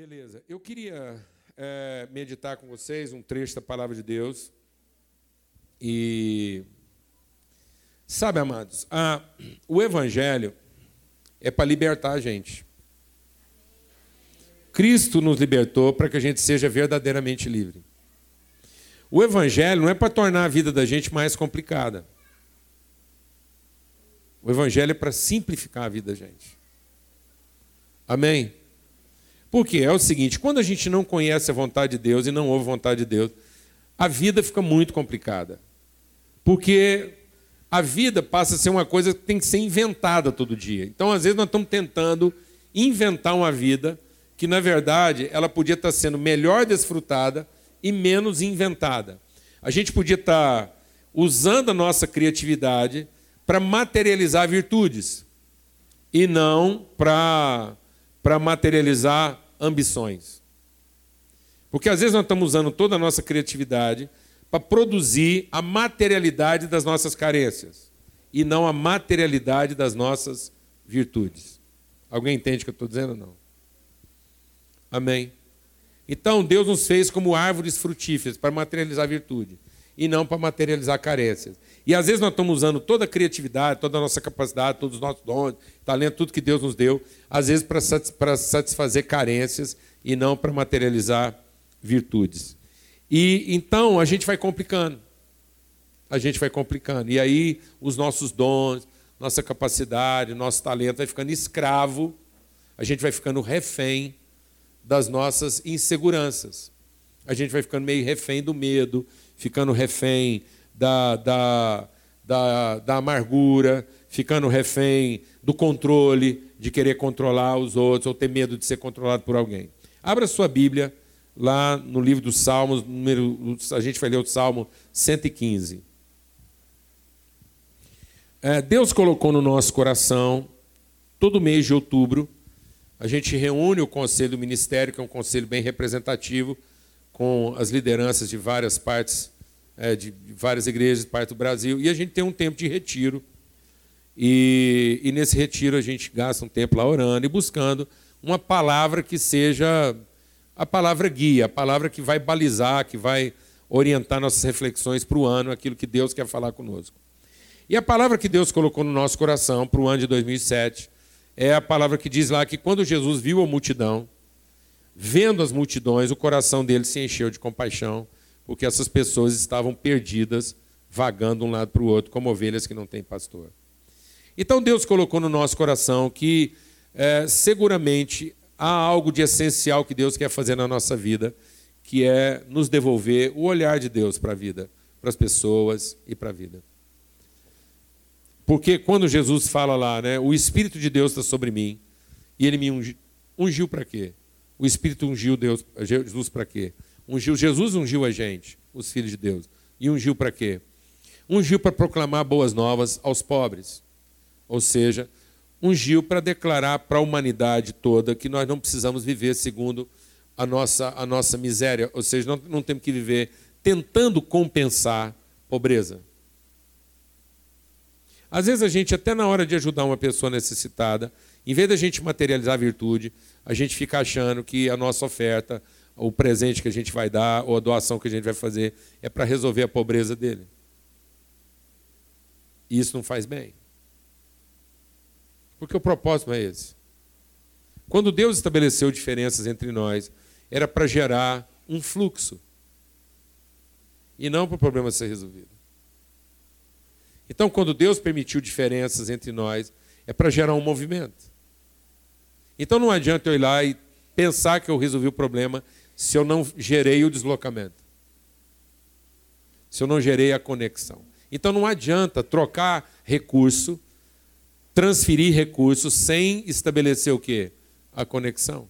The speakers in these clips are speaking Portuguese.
Beleza. Eu queria é, meditar com vocês um trecho da palavra de Deus. E. Sabe, amados, a, o Evangelho é para libertar a gente. Cristo nos libertou para que a gente seja verdadeiramente livre. O Evangelho não é para tornar a vida da gente mais complicada. O Evangelho é para simplificar a vida da gente. Amém? Porque é o seguinte: quando a gente não conhece a vontade de Deus e não ouve a vontade de Deus, a vida fica muito complicada. Porque a vida passa a ser uma coisa que tem que ser inventada todo dia. Então, às vezes, nós estamos tentando inventar uma vida que, na verdade, ela podia estar sendo melhor desfrutada e menos inventada. A gente podia estar usando a nossa criatividade para materializar virtudes e não para materializar ambições. Porque às vezes nós estamos usando toda a nossa criatividade para produzir a materialidade das nossas carências e não a materialidade das nossas virtudes. Alguém entende o que eu estou dizendo ou não? Amém. Então Deus nos fez como árvores frutíferas para materializar a virtude e não para materializar carências. E às vezes nós estamos usando toda a criatividade, toda a nossa capacidade, todos os nossos dons, talento, tudo que Deus nos deu, às vezes para satisfazer carências e não para materializar virtudes. E então a gente vai complicando. A gente vai complicando. E aí os nossos dons, nossa capacidade, nosso talento vai ficando escravo, a gente vai ficando refém das nossas inseguranças. A gente vai ficando meio refém do medo, ficando refém da, da, da, da amargura, ficando refém do controle, de querer controlar os outros ou ter medo de ser controlado por alguém. Abra sua Bíblia lá no livro dos Salmos, número, a gente vai ler o Salmo 115. É, Deus colocou no nosso coração, todo mês de outubro, a gente reúne o conselho do ministério, que é um conselho bem representativo, com as lideranças de várias partes, é, de várias igrejas, parte do Brasil, e a gente tem um tempo de retiro. E, e nesse retiro a gente gasta um tempo lá orando e buscando uma palavra que seja a palavra guia, a palavra que vai balizar, que vai orientar nossas reflexões para o ano, aquilo que Deus quer falar conosco. E a palavra que Deus colocou no nosso coração para o ano de 2007 é a palavra que diz lá que quando Jesus viu a multidão, vendo as multidões, o coração dele se encheu de compaixão, porque essas pessoas estavam perdidas, vagando de um lado para o outro, como ovelhas que não têm pastor. Então Deus colocou no nosso coração que é, seguramente há algo de essencial que Deus quer fazer na nossa vida, que é nos devolver o olhar de Deus para a vida, para as pessoas e para a vida. Porque quando Jesus fala lá, né, o Espírito de Deus está sobre mim, e ele me ungiu, ungiu para quê? O Espírito ungiu Deus, Jesus para quê? Ungiu, Jesus ungiu a gente, os filhos de Deus. E ungiu para quê? Ungiu para proclamar boas novas aos pobres. Ou seja, ungiu para declarar para a humanidade toda que nós não precisamos viver segundo a nossa, a nossa miséria, ou seja, não, não temos que viver tentando compensar pobreza. Às vezes a gente, até na hora de ajudar uma pessoa necessitada, em vez da gente materializar a virtude, a gente fica achando que a nossa oferta, o presente que a gente vai dar, ou a doação que a gente vai fazer, é para resolver a pobreza dele. E isso não faz bem. Porque o propósito é esse. Quando Deus estabeleceu diferenças entre nós, era para gerar um fluxo. E não para o problema ser resolvido. Então, quando Deus permitiu diferenças entre nós, é para gerar um movimento. Então não adianta eu ir lá e pensar que eu resolvi o problema se eu não gerei o deslocamento. Se eu não gerei a conexão. Então não adianta trocar recurso transferir recursos sem estabelecer o quê? A conexão.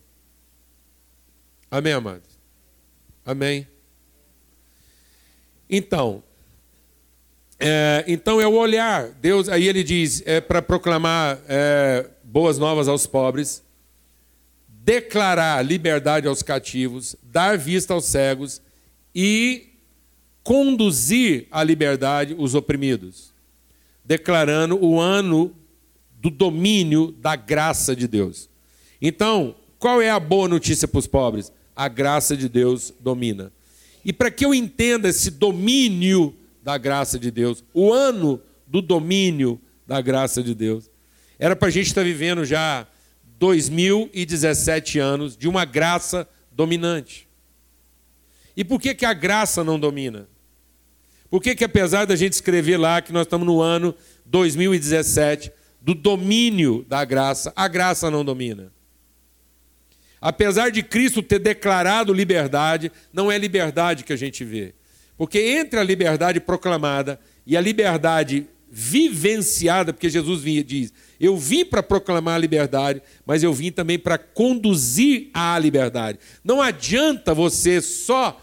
Amém, amados? Amém? Então, é, então é o olhar. Deus, aí ele diz, é para proclamar é, boas novas aos pobres, declarar liberdade aos cativos, dar vista aos cegos e conduzir à liberdade os oprimidos, declarando o ano do domínio da graça de Deus. Então, Qual é a boa notícia para os pobres? A graça de Deus domina. E para que eu entenda esse domínio da graça de Deus, o ano do domínio da graça de Deus, era para a gente estar tá vivendo já 2017 anos de uma graça dominante. E por que, que a graça não domina? Por que, que apesar da gente escrever lá que nós estamos no ano 2017, do domínio da graça, a graça não domina? Apesar de Cristo ter declarado liberdade, não é liberdade que a gente vê. Porque entre a liberdade proclamada e a liberdade vivenciada, porque Jesus diz: Eu vim para proclamar a liberdade, mas eu vim também para conduzir à liberdade. Não adianta você só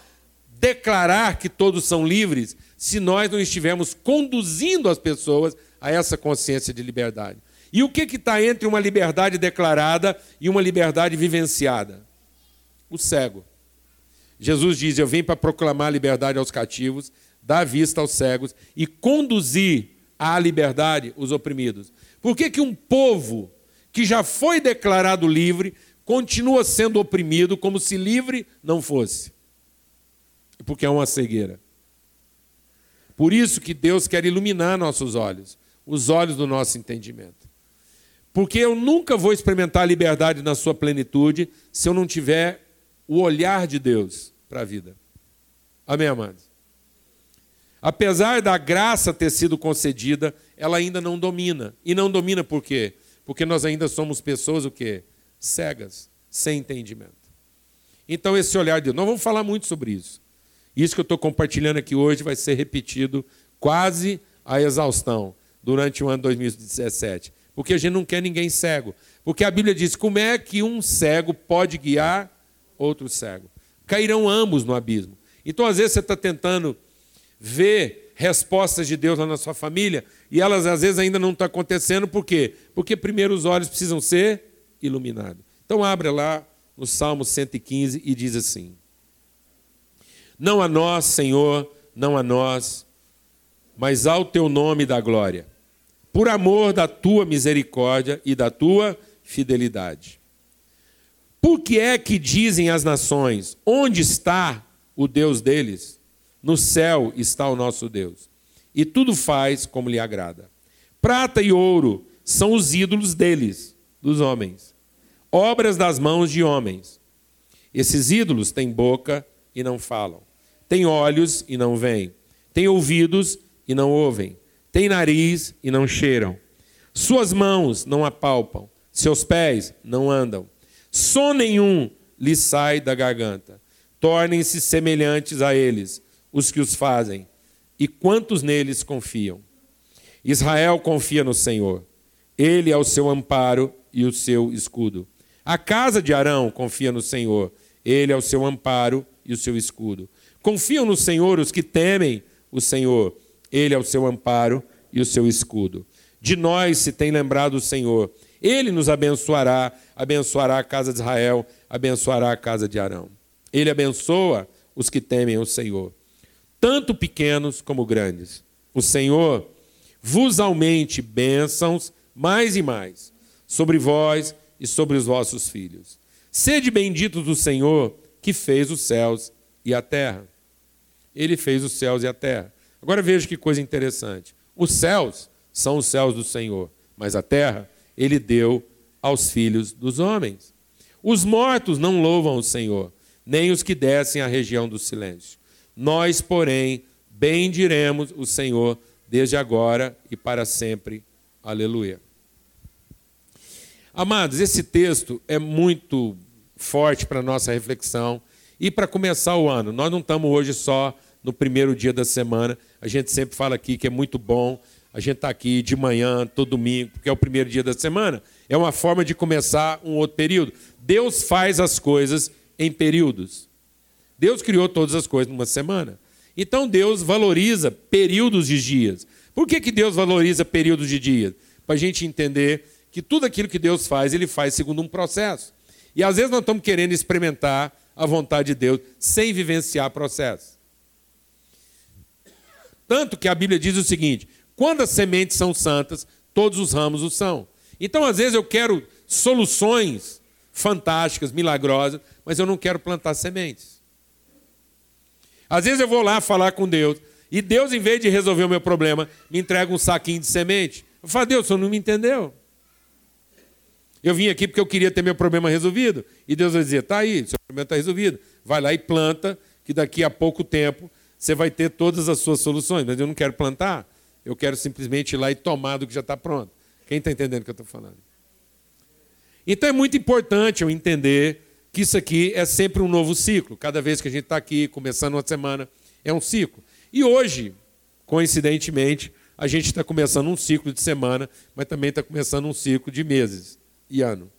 declarar que todos são livres se nós não estivermos conduzindo as pessoas a essa consciência de liberdade. E o que está entre uma liberdade declarada e uma liberdade vivenciada? O cego. Jesus diz: Eu vim para proclamar liberdade aos cativos, dar vista aos cegos e conduzir à liberdade os oprimidos. Por que, que um povo que já foi declarado livre continua sendo oprimido como se livre não fosse? Porque é uma cegueira. Por isso que Deus quer iluminar nossos olhos, os olhos do nosso entendimento. Porque eu nunca vou experimentar a liberdade na sua plenitude se eu não tiver o olhar de Deus para a vida. Amém, amados? Apesar da graça ter sido concedida, ela ainda não domina. E não domina por quê? Porque nós ainda somos pessoas o quê? Cegas, sem entendimento. Então esse olhar de Deus, nós vamos falar muito sobre isso. Isso que eu estou compartilhando aqui hoje vai ser repetido quase à exaustão durante o ano 2017 porque a gente não quer ninguém cego. Porque a Bíblia diz: como é que um cego pode guiar outro cego? Cairão ambos no abismo. Então, às vezes, você está tentando ver respostas de Deus lá na sua família e elas, às vezes, ainda não estão acontecendo. Por quê? Porque primeiro os olhos precisam ser iluminados. Então, abra lá no Salmo 115 e diz assim: Não a nós, Senhor, não a nós, mas ao teu nome da glória por amor da tua misericórdia e da tua fidelidade. Por que é que dizem as nações: onde está o Deus deles? No céu está o nosso Deus, e tudo faz como lhe agrada. Prata e ouro são os ídolos deles, dos homens, obras das mãos de homens. Esses ídolos têm boca e não falam, têm olhos e não veem, têm ouvidos e não ouvem têm nariz e não cheiram. Suas mãos não apalpam, seus pés não andam. Som nenhum lhes sai da garganta. Tornem-se semelhantes a eles, os que os fazem, e quantos neles confiam. Israel confia no Senhor. Ele é o seu amparo e o seu escudo. A casa de Arão confia no Senhor. Ele é o seu amparo e o seu escudo. Confiam no Senhor os que temem o Senhor ele é o seu amparo e o seu escudo. De nós se tem lembrado o Senhor. Ele nos abençoará, abençoará a casa de Israel, abençoará a casa de Arão. Ele abençoa os que temem o Senhor, tanto pequenos como grandes. O Senhor vos aumente bênçãos mais e mais sobre vós e sobre os vossos filhos. Sede benditos do Senhor que fez os céus e a terra. Ele fez os céus e a terra. Agora veja que coisa interessante. Os céus são os céus do Senhor, mas a terra ele deu aos filhos dos homens. Os mortos não louvam o Senhor, nem os que descem à região do silêncio. Nós, porém, bendiremos o Senhor desde agora e para sempre. Aleluia. Amados, esse texto é muito forte para a nossa reflexão e para começar o ano. Nós não estamos hoje só no primeiro dia da semana. A gente sempre fala aqui que é muito bom a gente estar tá aqui de manhã, todo domingo, porque é o primeiro dia da semana. É uma forma de começar um outro período. Deus faz as coisas em períodos. Deus criou todas as coisas numa semana. Então Deus valoriza períodos de dias. Por que, que Deus valoriza períodos de dias? Para a gente entender que tudo aquilo que Deus faz, Ele faz segundo um processo. E às vezes nós estamos querendo experimentar a vontade de Deus sem vivenciar processo. Tanto que a Bíblia diz o seguinte: quando as sementes são santas, todos os ramos o são. Então, às vezes, eu quero soluções fantásticas, milagrosas, mas eu não quero plantar sementes. Às vezes eu vou lá falar com Deus, e Deus, em vez de resolver o meu problema, me entrega um saquinho de semente. Eu falo, Deus, o senhor não me entendeu. Eu vim aqui porque eu queria ter meu problema resolvido. E Deus vai dizer: está aí, seu problema está resolvido. Vai lá e planta, que daqui a pouco tempo você vai ter todas as suas soluções. Mas eu não quero plantar, eu quero simplesmente ir lá e tomar do que já está pronto. Quem está entendendo o que eu estou falando? Então é muito importante eu entender que isso aqui é sempre um novo ciclo. Cada vez que a gente está aqui, começando uma semana, é um ciclo. E hoje, coincidentemente, a gente está começando um ciclo de semana, mas também está começando um ciclo de meses e ano.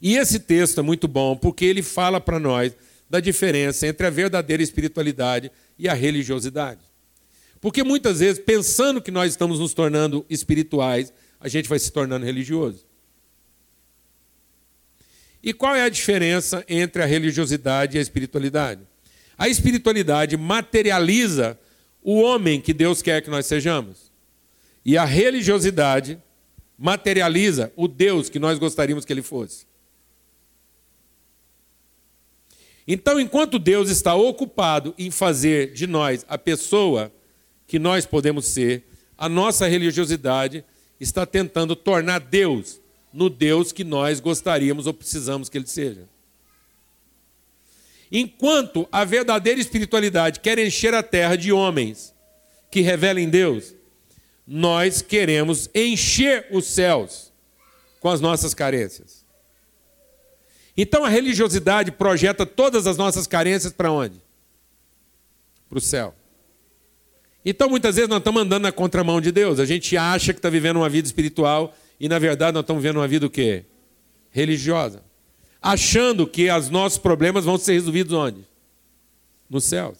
E esse texto é muito bom porque ele fala para nós da diferença entre a verdadeira espiritualidade e a religiosidade. Porque muitas vezes, pensando que nós estamos nos tornando espirituais, a gente vai se tornando religioso. E qual é a diferença entre a religiosidade e a espiritualidade? A espiritualidade materializa o homem que Deus quer que nós sejamos. E a religiosidade materializa o Deus que nós gostaríamos que ele fosse. Então, enquanto Deus está ocupado em fazer de nós a pessoa que nós podemos ser, a nossa religiosidade está tentando tornar Deus no Deus que nós gostaríamos ou precisamos que ele seja. Enquanto a verdadeira espiritualidade quer encher a terra de homens que revelem Deus, nós queremos encher os céus com as nossas carências. Então a religiosidade projeta todas as nossas carências para onde? Para o céu. Então muitas vezes nós estamos andando na contramão de Deus. A gente acha que está vivendo uma vida espiritual e na verdade nós estamos vivendo uma vida o quê? Religiosa. Achando que os nossos problemas vão ser resolvidos onde? Nos céus.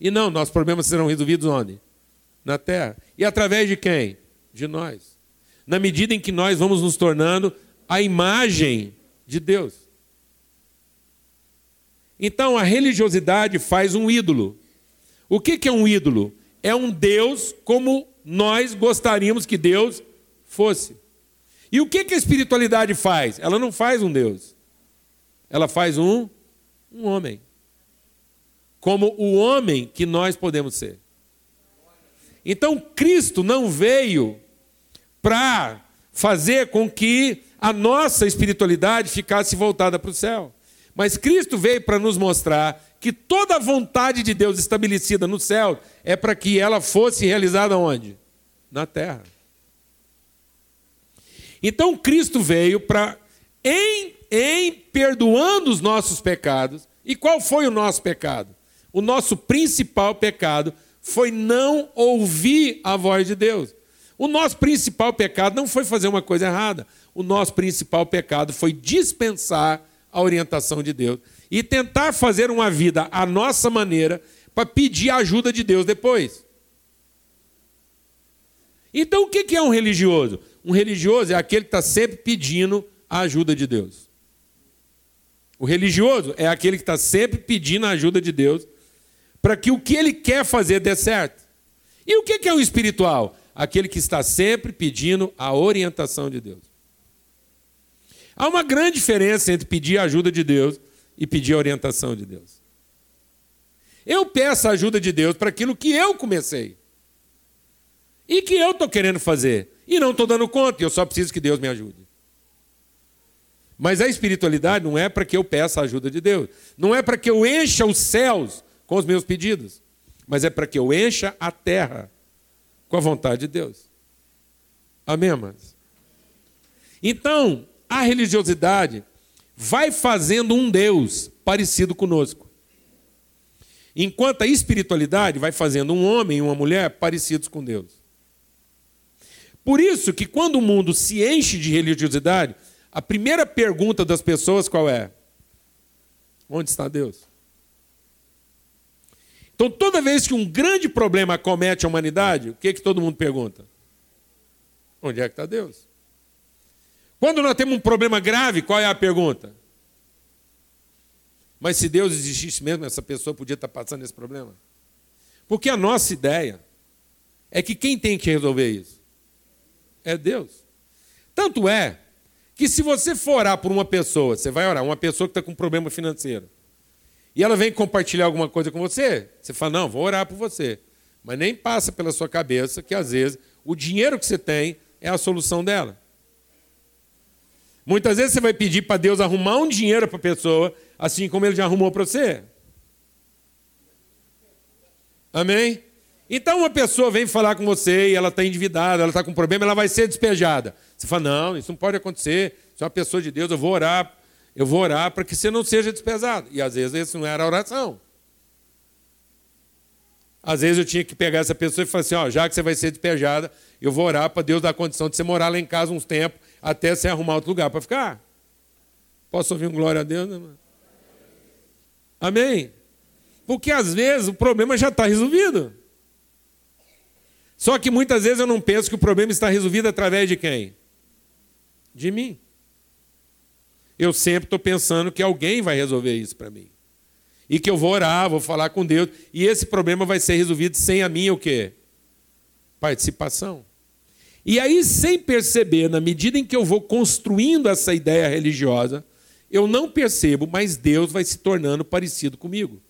E não, nossos problemas serão resolvidos onde? na terra. E através de quem? De nós. Na medida em que nós vamos nos tornando a imagem de Deus. Então a religiosidade faz um ídolo. O que é um ídolo? É um Deus como nós gostaríamos que Deus fosse. E o que a espiritualidade faz? Ela não faz um Deus. Ela faz um, um homem. Como o homem que nós podemos ser. Então Cristo não veio para fazer com que a nossa espiritualidade ficasse voltada para o céu. Mas Cristo veio para nos mostrar que toda a vontade de Deus estabelecida no céu é para que ela fosse realizada onde? Na terra. Então Cristo veio para, em, em perdoando os nossos pecados, e qual foi o nosso pecado? O nosso principal pecado foi não ouvir a voz de Deus. O nosso principal pecado não foi fazer uma coisa errada. O nosso principal pecado foi dispensar a orientação de Deus e tentar fazer uma vida à nossa maneira para pedir a ajuda de Deus depois. Então, o que é um religioso? Um religioso é aquele que está sempre pedindo a ajuda de Deus. O religioso é aquele que está sempre pedindo a ajuda de Deus para que o que ele quer fazer dê certo. E o que é o espiritual? Aquele que está sempre pedindo a orientação de Deus. Há uma grande diferença entre pedir a ajuda de Deus e pedir a orientação de Deus. Eu peço a ajuda de Deus para aquilo que eu comecei. E que eu estou querendo fazer. E não estou dando conta, eu só preciso que Deus me ajude. Mas a espiritualidade não é para que eu peça a ajuda de Deus. Não é para que eu encha os céus com os meus pedidos, mas é para que eu encha a terra com a vontade de Deus. Amém, amados? Então, a religiosidade vai fazendo um Deus parecido conosco. Enquanto a espiritualidade vai fazendo um homem e uma mulher parecidos com Deus. Por isso que quando o mundo se enche de religiosidade, a primeira pergunta das pessoas qual é? Onde está Deus? Então, toda vez que um grande problema comete a humanidade, o que, é que todo mundo pergunta? Onde é que está Deus? Quando nós temos um problema grave, qual é a pergunta? Mas se Deus existisse mesmo, essa pessoa podia estar passando esse problema? Porque a nossa ideia é que quem tem que resolver isso é Deus. Tanto é que se você for orar por uma pessoa, você vai orar, uma pessoa que está com problema financeiro, e ela vem compartilhar alguma coisa com você, você fala, não, vou orar por você. Mas nem passa pela sua cabeça que às vezes o dinheiro que você tem é a solução dela. Muitas vezes você vai pedir para Deus arrumar um dinheiro para a pessoa, assim como ele já arrumou para você. Amém? Então uma pessoa vem falar com você e ela está endividada, ela está com problema, ela vai ser despejada. Você fala, não, isso não pode acontecer. Você é uma pessoa de Deus, eu vou orar, eu vou orar para que você não seja despejado. E às vezes isso não era a oração. Às vezes eu tinha que pegar essa pessoa e falar assim, ó, já que você vai ser despejada, eu vou orar para Deus dar condição de você morar lá em casa uns tempos, até você arrumar outro lugar para ficar. Posso ouvir um glória a Deus, né? Amém? Porque às vezes o problema já está resolvido. Só que muitas vezes eu não penso que o problema está resolvido através de quem? De mim. Eu sempre estou pensando que alguém vai resolver isso para mim. E que eu vou orar, vou falar com Deus. E esse problema vai ser resolvido sem a minha o quê? Participação. E aí, sem perceber, na medida em que eu vou construindo essa ideia religiosa, eu não percebo, mas Deus vai se tornando parecido comigo.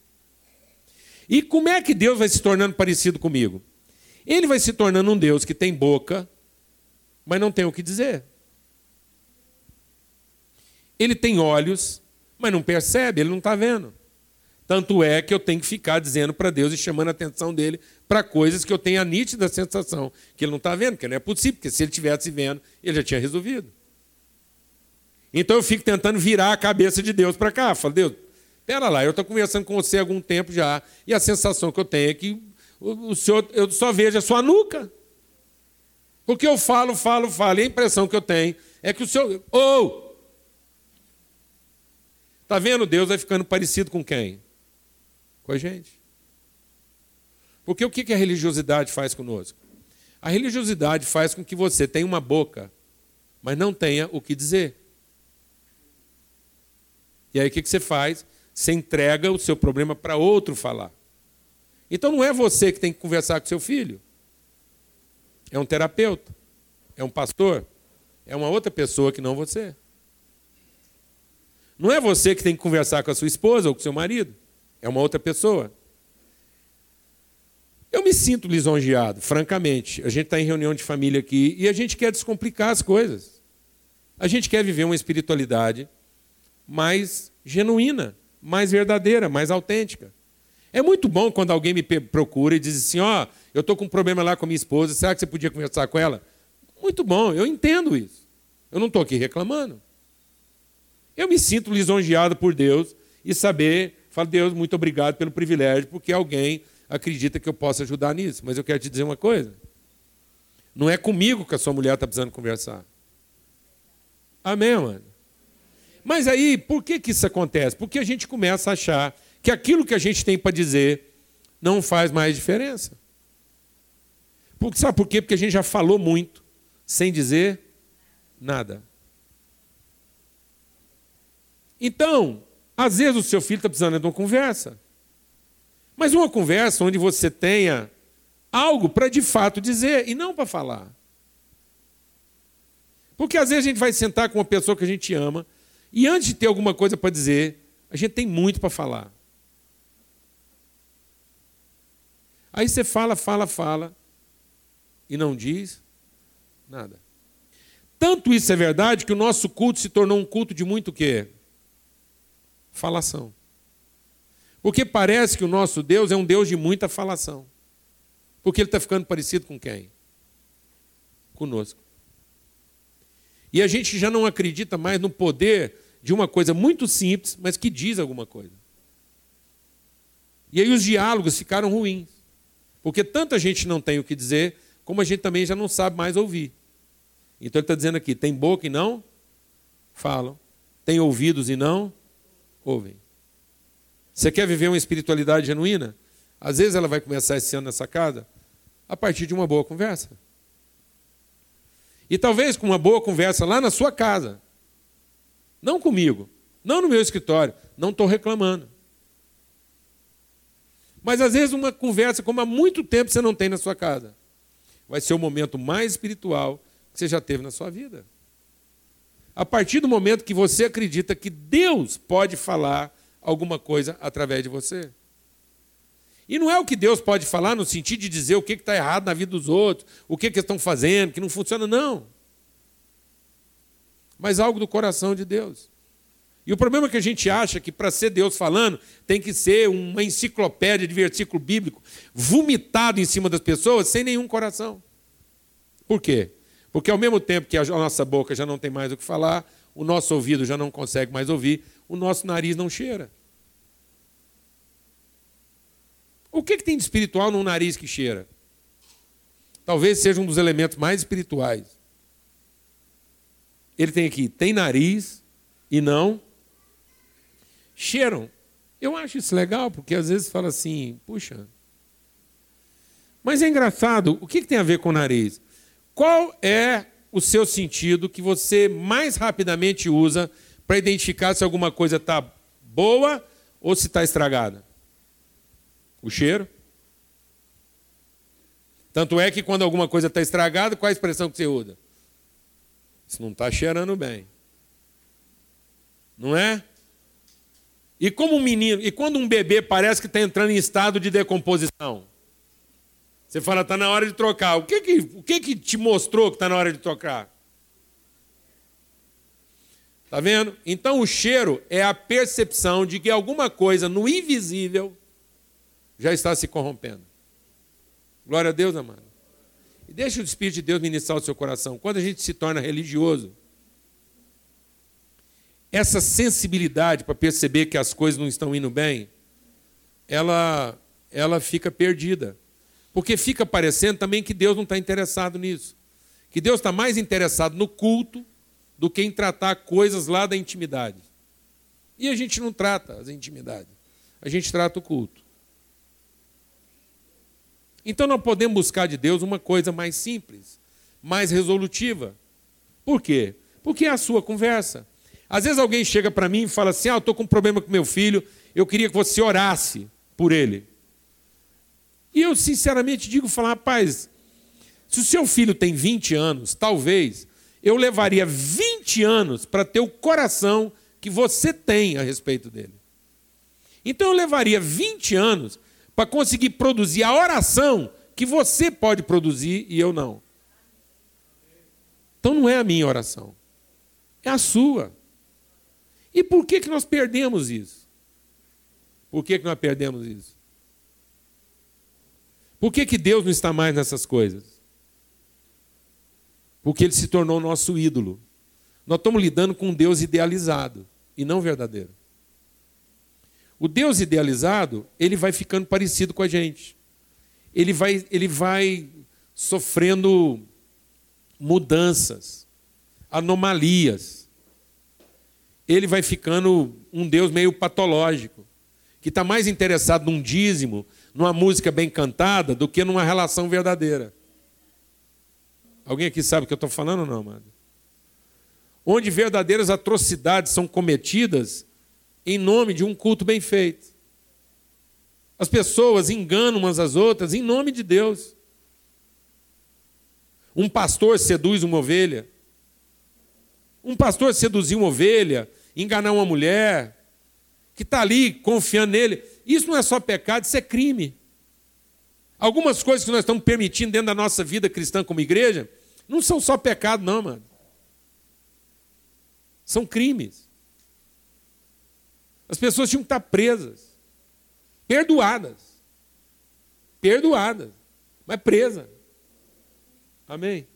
E como é que Deus vai se tornando parecido comigo? Ele vai se tornando um Deus que tem boca, mas não tem o que dizer. Ele tem olhos, mas não percebe, ele não está vendo. Tanto é que eu tenho que ficar dizendo para Deus e chamando a atenção dele para coisas que eu tenho a nítida sensação que ele não está vendo, que não é possível, porque se ele estivesse vendo, ele já tinha resolvido. Então eu fico tentando virar a cabeça de Deus para cá. Falo, Deus, pera lá, eu estou conversando com você há algum tempo já, e a sensação que eu tenho é que o, senhor, eu só vejo a sua nuca. Porque eu falo, falo, falo, e a impressão que eu tenho é que o senhor. Ou! Oh, Está vendo? Deus vai ficando parecido com quem? Com a gente. Porque o que a religiosidade faz conosco? A religiosidade faz com que você tenha uma boca, mas não tenha o que dizer. E aí o que você faz? Você entrega o seu problema para outro falar. Então não é você que tem que conversar com seu filho. É um terapeuta, é um pastor, é uma outra pessoa que não você. Não é você que tem que conversar com a sua esposa ou com seu marido, é uma outra pessoa. Eu me sinto lisonjeado, francamente. A gente está em reunião de família aqui e a gente quer descomplicar as coisas. A gente quer viver uma espiritualidade mais genuína, mais verdadeira, mais autêntica. É muito bom quando alguém me procura e diz assim: Ó, oh, eu estou com um problema lá com a minha esposa, será que você podia conversar com ela? Muito bom, eu entendo isso. Eu não estou aqui reclamando. Eu me sinto lisonjeado por Deus e saber, falo, Deus, muito obrigado pelo privilégio, porque alguém acredita que eu possa ajudar nisso. Mas eu quero te dizer uma coisa: não é comigo que a sua mulher está precisando conversar. Amém, mano? Mas aí, por que, que isso acontece? Porque a gente começa a achar que aquilo que a gente tem para dizer não faz mais diferença. Porque, sabe por quê? Porque a gente já falou muito, sem dizer nada. Então, às vezes o seu filho está precisando de uma conversa. Mas uma conversa onde você tenha algo para de fato dizer e não para falar. Porque às vezes a gente vai sentar com uma pessoa que a gente ama e antes de ter alguma coisa para dizer, a gente tem muito para falar. Aí você fala, fala, fala e não diz nada. Tanto isso é verdade que o nosso culto se tornou um culto de muito quê? falação. Porque parece que o nosso Deus é um Deus de muita falação. Porque ele está ficando parecido com quem? Conosco. E a gente já não acredita mais no poder de uma coisa muito simples, mas que diz alguma coisa. E aí os diálogos ficaram ruins. Porque tanta gente não tem o que dizer, como a gente também já não sabe mais ouvir. Então ele está dizendo aqui: tem boca e não falam, tem ouvidos e não ouvem. Você quer viver uma espiritualidade genuína? Às vezes ela vai começar esse ano nessa casa a partir de uma boa conversa. E talvez com uma boa conversa lá na sua casa. Não comigo, não no meu escritório, não estou reclamando. Mas às vezes uma conversa como há muito tempo você não tem na sua casa. Vai ser o momento mais espiritual que você já teve na sua vida. a partir do momento que você acredita que Deus pode falar alguma coisa através de você. E não é o que Deus pode falar no sentido de dizer o que está errado na vida dos outros, o que, que estão fazendo, que não funciona, não. Mas algo do coração de Deus. E o problema é que a gente acha que para ser Deus falando, tem que ser uma enciclopédia de versículo bíblico vomitado em cima das pessoas sem nenhum coração. Por quê? Porque ao mesmo tempo que a nossa boca já não tem mais o que falar, o nosso ouvido já não consegue mais ouvir, o nosso nariz não cheira. O que, que tem de espiritual num nariz que cheira? Talvez seja um dos elementos mais espirituais. Ele tem aqui, tem nariz e não cheiram. Eu acho isso legal, porque às vezes fala assim, puxa. Mas é engraçado, o que, tem a ver com o nariz? Qual é o seu sentido que você mais rapidamente usa para identificar se alguma coisa está boa ou se está estragada? O cheiro. Tanto é que quando alguma coisa está estragada, qual a expressão que você usa? Isso não está cheirando bem. Não é? E como um menino, e quando um bebê parece que está entrando em estado de decomposição? Você fala, está na hora de trocar. O que que, o que, que te mostrou que está na hora de trocar? Está vendo? Então o cheiro é a percepção de que alguma coisa no invisível já está se corrompendo. Glória a Deus, amado. E deixa o Espírito de Deus ministrar o seu coração. Quando a gente se torna religioso, essa sensibilidade para perceber que as coisas não estão indo bem, ela, ela fica perdida. Porque fica parecendo também que Deus não está interessado nisso. Que Deus está mais interessado no culto do que em tratar coisas lá da intimidade. E a gente não trata as intimidades, a gente trata o culto. Então não podemos buscar de Deus uma coisa mais simples, mais resolutiva. Por quê? Porque é a sua conversa. Às vezes alguém chega para mim e fala assim: Ah, eu estou com um problema com meu filho, eu queria que você orasse por ele. E eu sinceramente digo: falar, rapaz, se o seu filho tem 20 anos, talvez eu levaria 20 anos para ter o coração que você tem a respeito dele. Então eu levaria 20 anos para conseguir produzir a oração que você pode produzir e eu não. Então não é a minha oração, é a sua. E por que, que nós perdemos isso? Por que, que nós perdemos isso? Por que, que Deus não está mais nessas coisas? Porque ele se tornou nosso ídolo. Nós estamos lidando com um Deus idealizado e não verdadeiro. O Deus idealizado, ele vai ficando parecido com a gente. Ele vai, ele vai sofrendo mudanças, anomalias ele vai ficando um Deus meio patológico, que está mais interessado num dízimo, numa música bem cantada, do que numa relação verdadeira. Alguém aqui sabe o que eu estou falando ou não, amado? Onde verdadeiras atrocidades são cometidas em nome de um culto bem feito. As pessoas enganam umas às outras em nome de Deus. Um pastor seduz uma ovelha. Um pastor seduzir uma ovelha, enganar uma mulher, que está ali confiando nele. Isso não é só pecado, isso é crime. Algumas coisas que nós estamos permitindo dentro da nossa vida cristã como igreja, não são só pecado, não, mano. São crimes. As pessoas tinham que estar presas, perdoadas. Perdoadas, mas presas. Amém?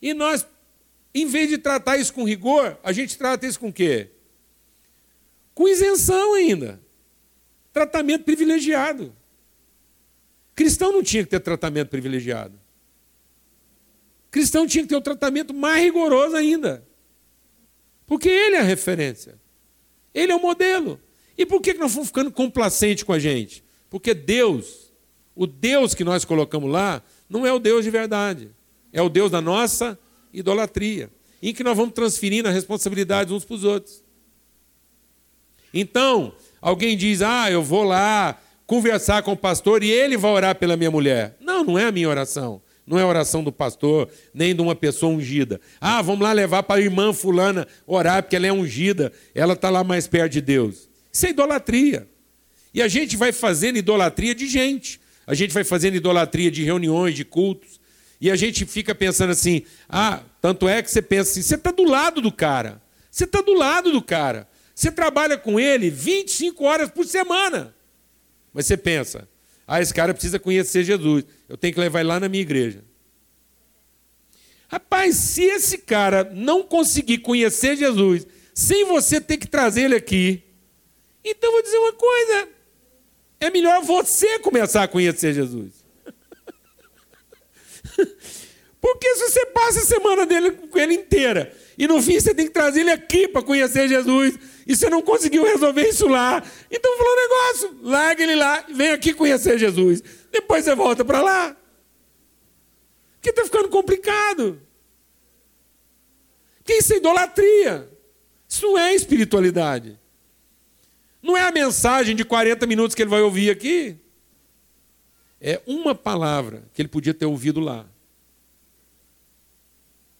E nós em vez de tratar isso com rigor, a gente trata isso com o quê? Com isenção ainda. Tratamento privilegiado. Cristão não tinha que ter tratamento privilegiado. Cristão tinha que ter o um tratamento mais rigoroso ainda. Porque ele é a referência. Ele é o modelo. E por que nós fomos ficando complacentes com a gente? Porque Deus, o Deus que nós colocamos lá, não é o Deus de verdade. É o Deus da nossa idolatria, em que nós vamos transferindo a responsabilidade uns para os outros. Então, alguém diz: Ah, eu vou lá conversar com o pastor e ele vai orar pela minha mulher. Não, não é a minha oração. Não é oração do pastor, nem de uma pessoa ungida. Ah, vamos lá levar para a irmã fulana orar, porque ela é ungida, ela está lá mais perto de Deus. Isso é idolatria. E a gente vai fazendo idolatria de gente. A gente vai fazendo idolatria de reuniões, de cultos. E a gente fica pensando assim: ah, tanto é que você pensa assim, você está do lado do cara. Você está do lado do cara. Você trabalha com ele 25 horas por semana. Mas você pensa, ah, esse cara precisa conhecer Jesus. Eu tenho que levar ele lá na minha igreja. Rapaz, se esse cara não conseguir conhecer Jesus, sem você ter que trazer ele aqui, então vou dizer uma coisa: é melhor você começar a conhecer Jesus. Porque se você passa a semana dele com ele inteira e no fim você tem que trazer ele aqui para conhecer Jesus, e você não conseguiu resolver isso lá. Então falou um negócio, larga ele lá e vem aqui conhecer Jesus. Depois você volta para lá. Porque está ficando complicado. Que isso é idolatria. Isso não é espiritualidade. Não é a mensagem de 40 minutos que ele vai ouvir aqui. É uma palavra que ele podia ter ouvido lá.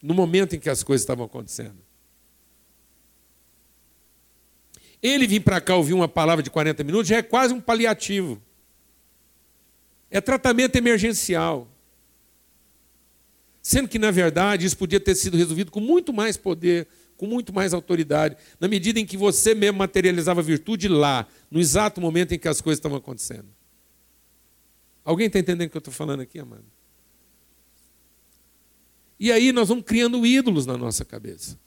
No momento em que as coisas estavam acontecendo. Ele vir para cá ouvir uma palavra de 40 minutos já é quase um paliativo. É tratamento emergencial. Sendo que, na verdade, isso podia ter sido resolvido com muito mais poder, com muito mais autoridade, na medida em que você mesmo materializava a virtude lá, no exato momento em que as coisas estavam acontecendo. Alguém está entendendo o que eu estou falando aqui, amado? E aí nós vamos criando ídolos na nossa cabeça.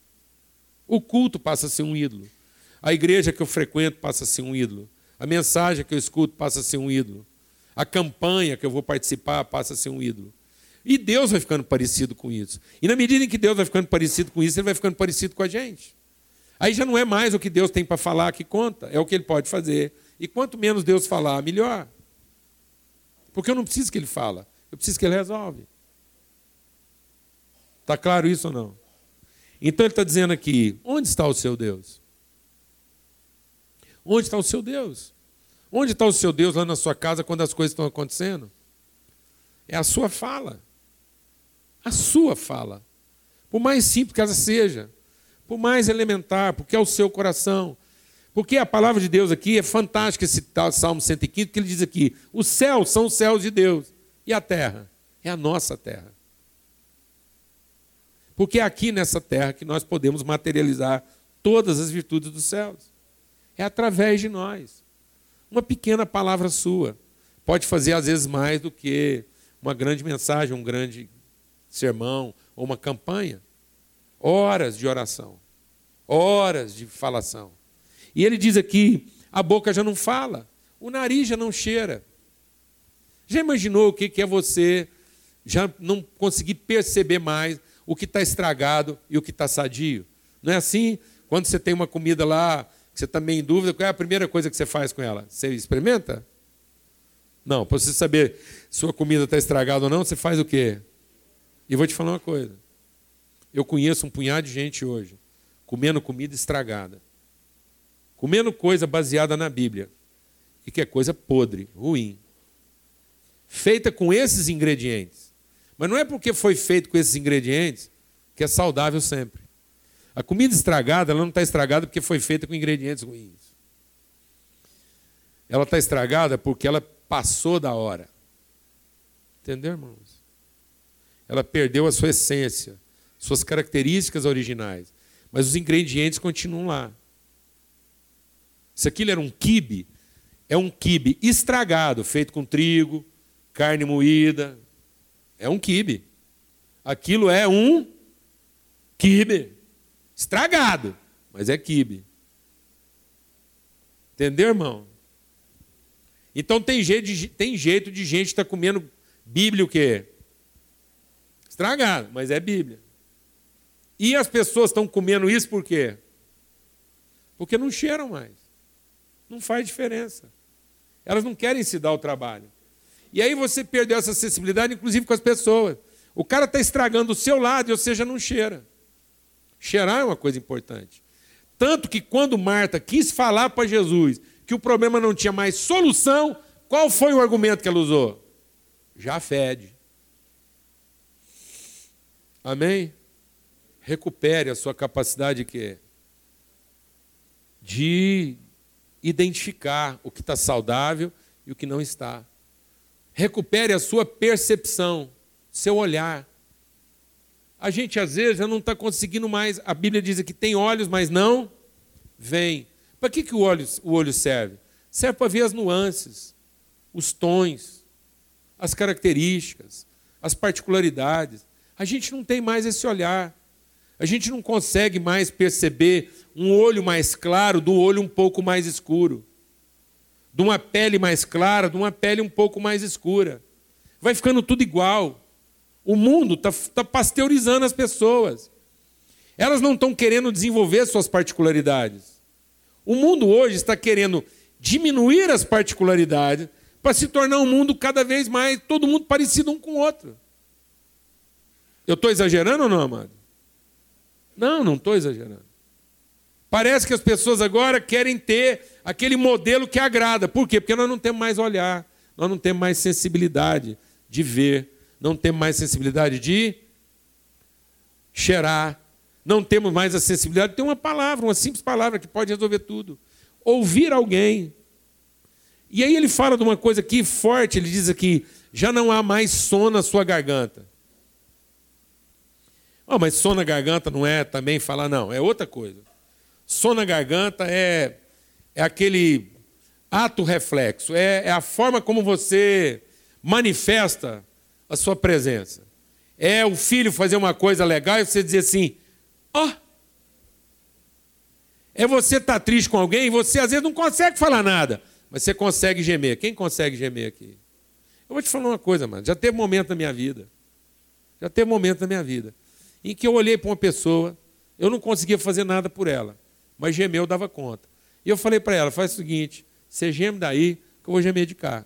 O culto passa a ser um ídolo. A igreja que eu frequento passa a ser um ídolo. A mensagem que eu escuto passa a ser um ídolo. A campanha que eu vou participar passa a ser um ídolo. E Deus vai ficando parecido com isso. E na medida em que Deus vai ficando parecido com isso, Ele vai ficando parecido com a gente. Aí já não é mais o que Deus tem para falar que conta, é o que Ele pode fazer. E quanto menos Deus falar, melhor. Porque eu não preciso que Ele fala, eu preciso que Ele resolve. Está claro isso ou não? Então Ele está dizendo aqui: onde está o seu Deus? Onde está o seu Deus? Onde está o seu Deus lá na sua casa quando as coisas estão acontecendo? É a sua fala. A sua fala. Por mais simples que ela seja, por mais elementar, porque é o seu coração. Porque a palavra de Deus aqui é fantástica, esse Salmo 115, que ele diz aqui: os céus são os céus de Deus, e a terra é a nossa terra. Porque é aqui nessa terra que nós podemos materializar todas as virtudes dos céus é através de nós. Uma pequena palavra sua pode fazer, às vezes, mais do que uma grande mensagem, um grande sermão ou uma campanha. Horas de oração, horas de falação. E ele diz aqui: a boca já não fala, o nariz já não cheira. Já imaginou o que é você já não conseguir perceber mais o que está estragado e o que está sadio? Não é assim? Quando você tem uma comida lá você está meio em dúvida, qual é a primeira coisa que você faz com ela? Você experimenta? Não, para você saber se sua comida está estragada ou não, você faz o quê? E vou te falar uma coisa. Eu conheço um punhado de gente hoje comendo comida estragada, comendo coisa baseada na Bíblia, e que é coisa podre, ruim, feita com esses ingredientes. Mas não é porque foi feito com esses ingredientes que é saudável sempre. A comida estragada, ela não está estragada porque foi feita com ingredientes ruins. Ela está estragada porque ela passou da hora. Entendeu, irmãos? Ela perdeu a sua essência, suas características originais. Mas os ingredientes continuam lá. Se aquilo era um quibe, é um quibe estragado, feito com trigo, carne moída. É um quibe. Aquilo é um quibe. Estragado, mas é quibe. Entendeu, irmão? Então tem jeito de, tem jeito de gente estar tá comendo Bíblia o quê? Estragado, mas é Bíblia. E as pessoas estão comendo isso por quê? Porque não cheiram mais. Não faz diferença. Elas não querem se dar o trabalho. E aí você perdeu essa sensibilidade, inclusive com as pessoas. O cara está estragando o seu lado, ou seja, não cheira. Cheirar é uma coisa importante. Tanto que quando Marta quis falar para Jesus que o problema não tinha mais solução, qual foi o argumento que ela usou? Já fede. Amém? Recupere a sua capacidade que de identificar o que está saudável e o que não está. Recupere a sua percepção, seu olhar. A gente às vezes já não está conseguindo mais. A Bíblia diz que tem olhos, mas não vem. Para que, que o, olho, o olho serve? Serve para ver as nuances, os tons, as características, as particularidades. A gente não tem mais esse olhar. A gente não consegue mais perceber um olho mais claro do olho um pouco mais escuro. De uma pele mais clara, de uma pele um pouco mais escura. Vai ficando tudo igual. O mundo está tá pasteurizando as pessoas. Elas não estão querendo desenvolver suas particularidades. O mundo hoje está querendo diminuir as particularidades para se tornar um mundo cada vez mais, todo mundo parecido um com o outro. Eu estou exagerando ou não, amado? Não, não estou exagerando. Parece que as pessoas agora querem ter aquele modelo que agrada. Por quê? Porque nós não temos mais olhar, nós não temos mais sensibilidade de ver, não temos mais sensibilidade de cheirar, não temos mais a sensibilidade de ter uma palavra, uma simples palavra que pode resolver tudo. Ouvir alguém. E aí ele fala de uma coisa aqui forte, ele diz aqui: já não há mais som na sua garganta. Oh, mas som na garganta não é também falar, não, é outra coisa. Som na garganta é, é aquele ato reflexo, é, é a forma como você manifesta a sua presença. É o filho fazer uma coisa legal e você dizer assim: ó. Oh. É você estar tá triste com alguém e você às vezes não consegue falar nada, mas você consegue gemer. Quem consegue gemer aqui? Eu vou te falar uma coisa, mano. Já teve momento na minha vida. Já teve momento na minha vida em que eu olhei para uma pessoa, eu não conseguia fazer nada por ela, mas gemeu dava conta. E eu falei para ela: faz o seguinte, você geme daí, que eu vou gemer de cá.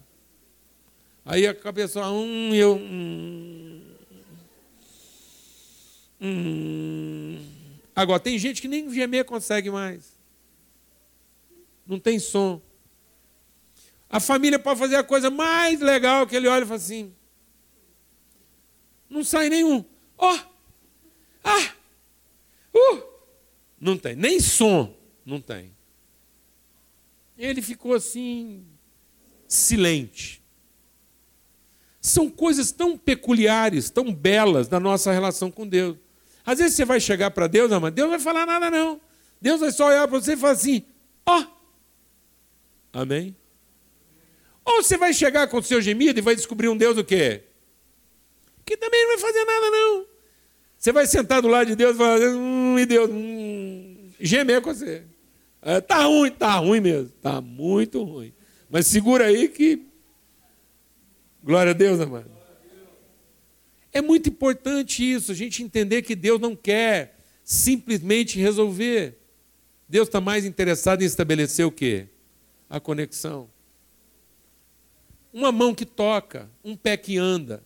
Aí a pessoa, hum, eu. Hum, hum. Agora, tem gente que nem gemer consegue mais. Não tem som. A família pode fazer a coisa mais legal que ele olha e fala assim. Não sai nenhum. Ó! Oh, ah! Uh! Não tem. Nem som não tem. Ele ficou assim, silente. São coisas tão peculiares, tão belas da nossa relação com Deus. Às vezes você vai chegar para Deus, mas Deus não vai falar nada, não. Deus vai só olhar para você e falar assim: ó. Oh. Amém? Ou você vai chegar com o seu gemido e vai descobrir um Deus o quê? Que também não vai fazer nada, não. Você vai sentar do lado de Deus e falar, hum, e Deus, hum, gemer com você. É, tá ruim, tá ruim mesmo. Tá muito ruim. Mas segura aí que. Glória a Deus, amado. É muito importante isso, a gente entender que Deus não quer simplesmente resolver. Deus está mais interessado em estabelecer o quê? A conexão. Uma mão que toca, um pé que anda,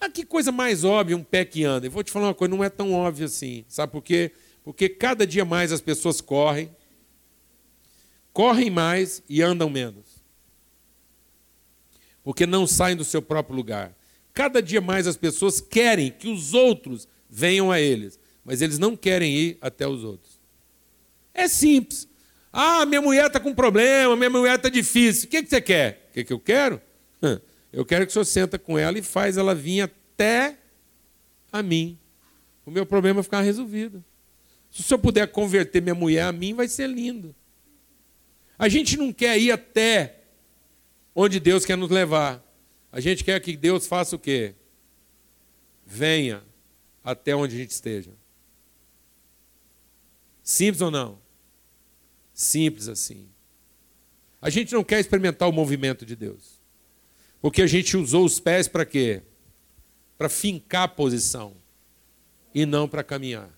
ah, que coisa mais óbvia um pé que anda. Eu vou te falar uma coisa, não é tão óbvio assim. Sabe por quê? Porque cada dia mais as pessoas correm, correm mais e andam menos. Porque não saem do seu próprio lugar. Cada dia mais as pessoas querem que os outros venham a eles, mas eles não querem ir até os outros. É simples. Ah, minha mulher está com problema, minha mulher está difícil. O que, que você quer? O que, que eu quero? Eu quero que o senhor senta com ela e faz ela vir até a mim. O meu problema ficar resolvido. Se o senhor puder converter minha mulher a mim, vai ser lindo. A gente não quer ir até onde Deus quer nos levar. A gente quer que Deus faça o quê? Venha até onde a gente esteja. Simples ou não? Simples assim. A gente não quer experimentar o movimento de Deus. Porque a gente usou os pés para quê? Para fincar a posição e não para caminhar.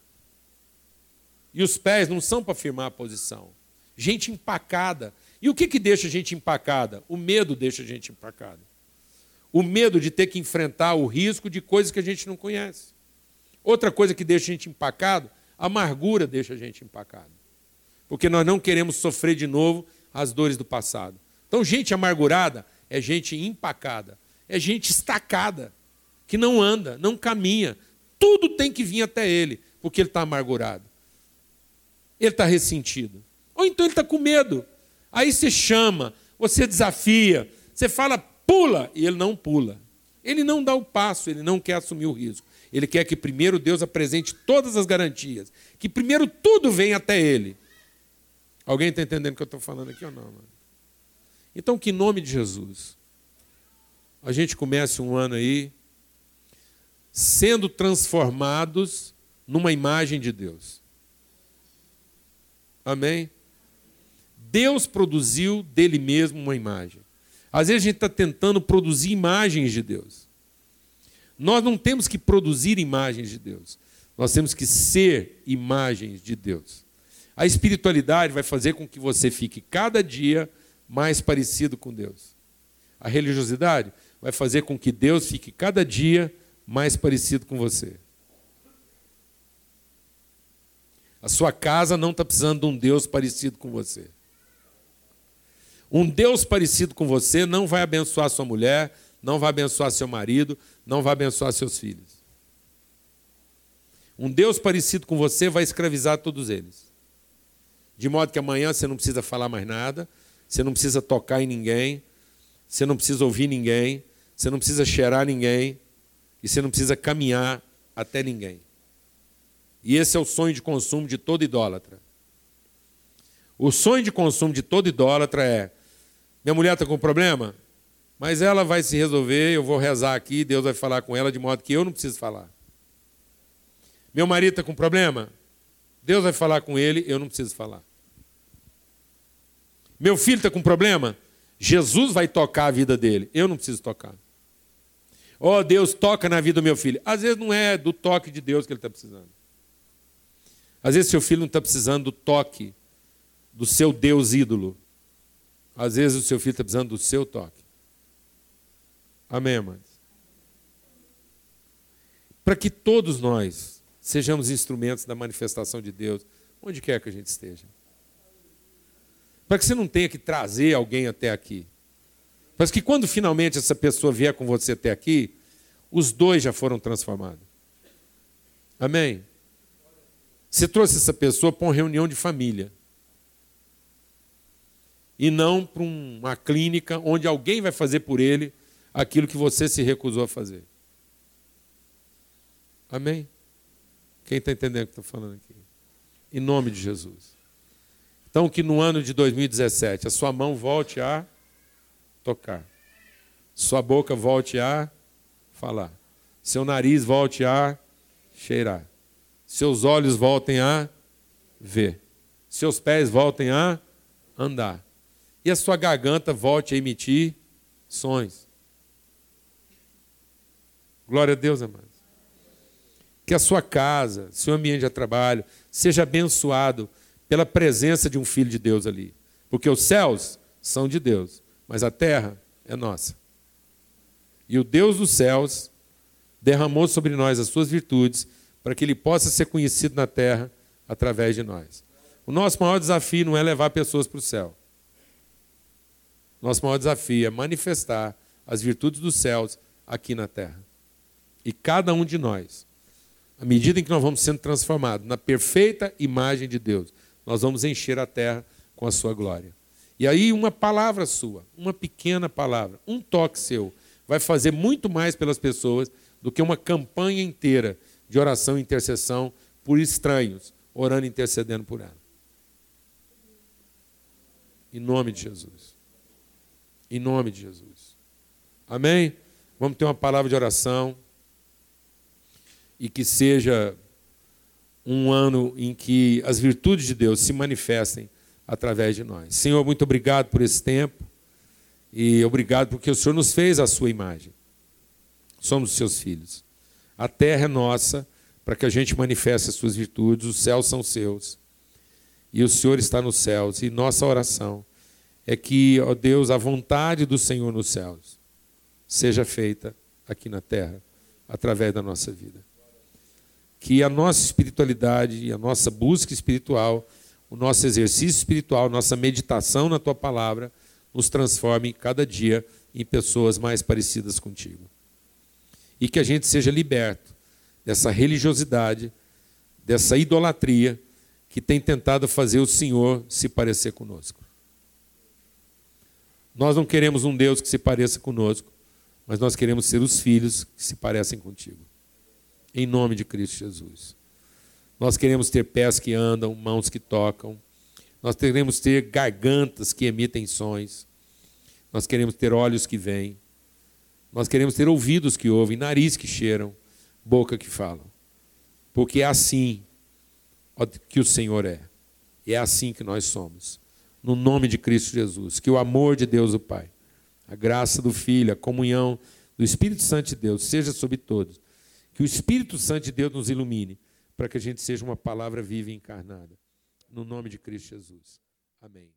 E os pés não são para firmar a posição. Gente empacada. E o que, que deixa a gente empacada? O medo deixa a gente empacada. O medo de ter que enfrentar o risco de coisas que a gente não conhece. Outra coisa que deixa a gente empacado, a amargura deixa a gente empacado. Porque nós não queremos sofrer de novo as dores do passado. Então, gente amargurada, é gente empacada, é gente estacada, que não anda, não caminha, tudo tem que vir até ele, porque ele está amargurado. Ele está ressentido. Ou então ele está com medo. Aí você chama, você desafia, você fala, pula, e ele não pula. Ele não dá o passo, ele não quer assumir o risco. Ele quer que primeiro Deus apresente todas as garantias, que primeiro tudo venha até ele. Alguém está entendendo o que eu estou falando aqui ou não? Mano? Então, que em nome de Jesus, a gente comece um ano aí sendo transformados numa imagem de Deus. Amém? Deus produziu dele mesmo uma imagem. Às vezes a gente está tentando produzir imagens de Deus. Nós não temos que produzir imagens de Deus. Nós temos que ser imagens de Deus. A espiritualidade vai fazer com que você fique cada dia mais parecido com Deus. A religiosidade vai fazer com que Deus fique cada dia mais parecido com você. A sua casa não está precisando de um Deus parecido com você. Um Deus parecido com você não vai abençoar sua mulher, não vai abençoar seu marido, não vai abençoar seus filhos. Um Deus parecido com você vai escravizar todos eles. De modo que amanhã você não precisa falar mais nada, você não precisa tocar em ninguém, você não precisa ouvir ninguém, você não precisa cheirar ninguém, e você não precisa caminhar até ninguém. E esse é o sonho de consumo de todo idólatra. O sonho de consumo de todo idólatra é: minha mulher está com problema, mas ela vai se resolver, eu vou rezar aqui, Deus vai falar com ela de modo que eu não preciso falar. Meu marido está com problema, Deus vai falar com ele, eu não preciso falar. Meu filho está com problema? Jesus vai tocar a vida dele. Eu não preciso tocar. Oh, Deus toca na vida do meu filho. Às vezes não é do toque de Deus que ele está precisando. Às vezes seu filho não está precisando do toque do seu Deus ídolo. Às vezes o seu filho está precisando do seu toque. Amém, irmãos? Para que todos nós sejamos instrumentos da manifestação de Deus, onde quer que a gente esteja. Para que você não tenha que trazer alguém até aqui. Mas que quando finalmente essa pessoa vier com você até aqui, os dois já foram transformados. Amém? Você trouxe essa pessoa para uma reunião de família. E não para uma clínica onde alguém vai fazer por ele aquilo que você se recusou a fazer. Amém? Quem está entendendo o que estou falando aqui? Em nome de Jesus. Então, que no ano de 2017 a sua mão volte a tocar, sua boca volte a falar, seu nariz volte a cheirar, seus olhos voltem a ver, seus pés voltem a andar, e a sua garganta volte a emitir sons. Glória a Deus, amados. Que a sua casa, seu ambiente de trabalho, seja abençoado pela presença de um filho de Deus ali. Porque os céus são de Deus, mas a terra é nossa. E o Deus dos céus derramou sobre nós as suas virtudes para que ele possa ser conhecido na terra através de nós. O nosso maior desafio não é levar pessoas para o céu. Nosso maior desafio é manifestar as virtudes dos céus aqui na terra. E cada um de nós, à medida em que nós vamos sendo transformados na perfeita imagem de Deus, nós vamos encher a terra com a sua glória. E aí, uma palavra sua, uma pequena palavra, um toque seu, vai fazer muito mais pelas pessoas do que uma campanha inteira de oração e intercessão por estranhos, orando e intercedendo por ela. Em nome de Jesus. Em nome de Jesus. Amém? Vamos ter uma palavra de oração. E que seja um ano em que as virtudes de Deus se manifestem através de nós. Senhor, muito obrigado por esse tempo e obrigado porque o Senhor nos fez a sua imagem. Somos seus filhos. A terra é nossa para que a gente manifeste as suas virtudes, os céus são seus. E o Senhor está nos céus e nossa oração é que, ó Deus, a vontade do Senhor nos céus seja feita aqui na terra através da nossa vida que a nossa espiritualidade, a nossa busca espiritual, o nosso exercício espiritual, nossa meditação na tua palavra, nos transforme cada dia em pessoas mais parecidas contigo. E que a gente seja liberto dessa religiosidade, dessa idolatria que tem tentado fazer o Senhor se parecer conosco. Nós não queremos um Deus que se pareça conosco, mas nós queremos ser os filhos que se parecem contigo. Em nome de Cristo Jesus. Nós queremos ter pés que andam, mãos que tocam. Nós queremos ter gargantas que emitem sons. Nós queremos ter olhos que veem. Nós queremos ter ouvidos que ouvem, nariz que cheiram, boca que fala. Porque é assim que o Senhor é. E é assim que nós somos no nome de Cristo Jesus. Que o amor de Deus, o Pai, a graça do Filho, a comunhão do Espírito Santo de Deus seja sobre todos. Que o Espírito Santo de Deus nos ilumine para que a gente seja uma palavra viva e encarnada. No nome de Cristo Jesus. Amém.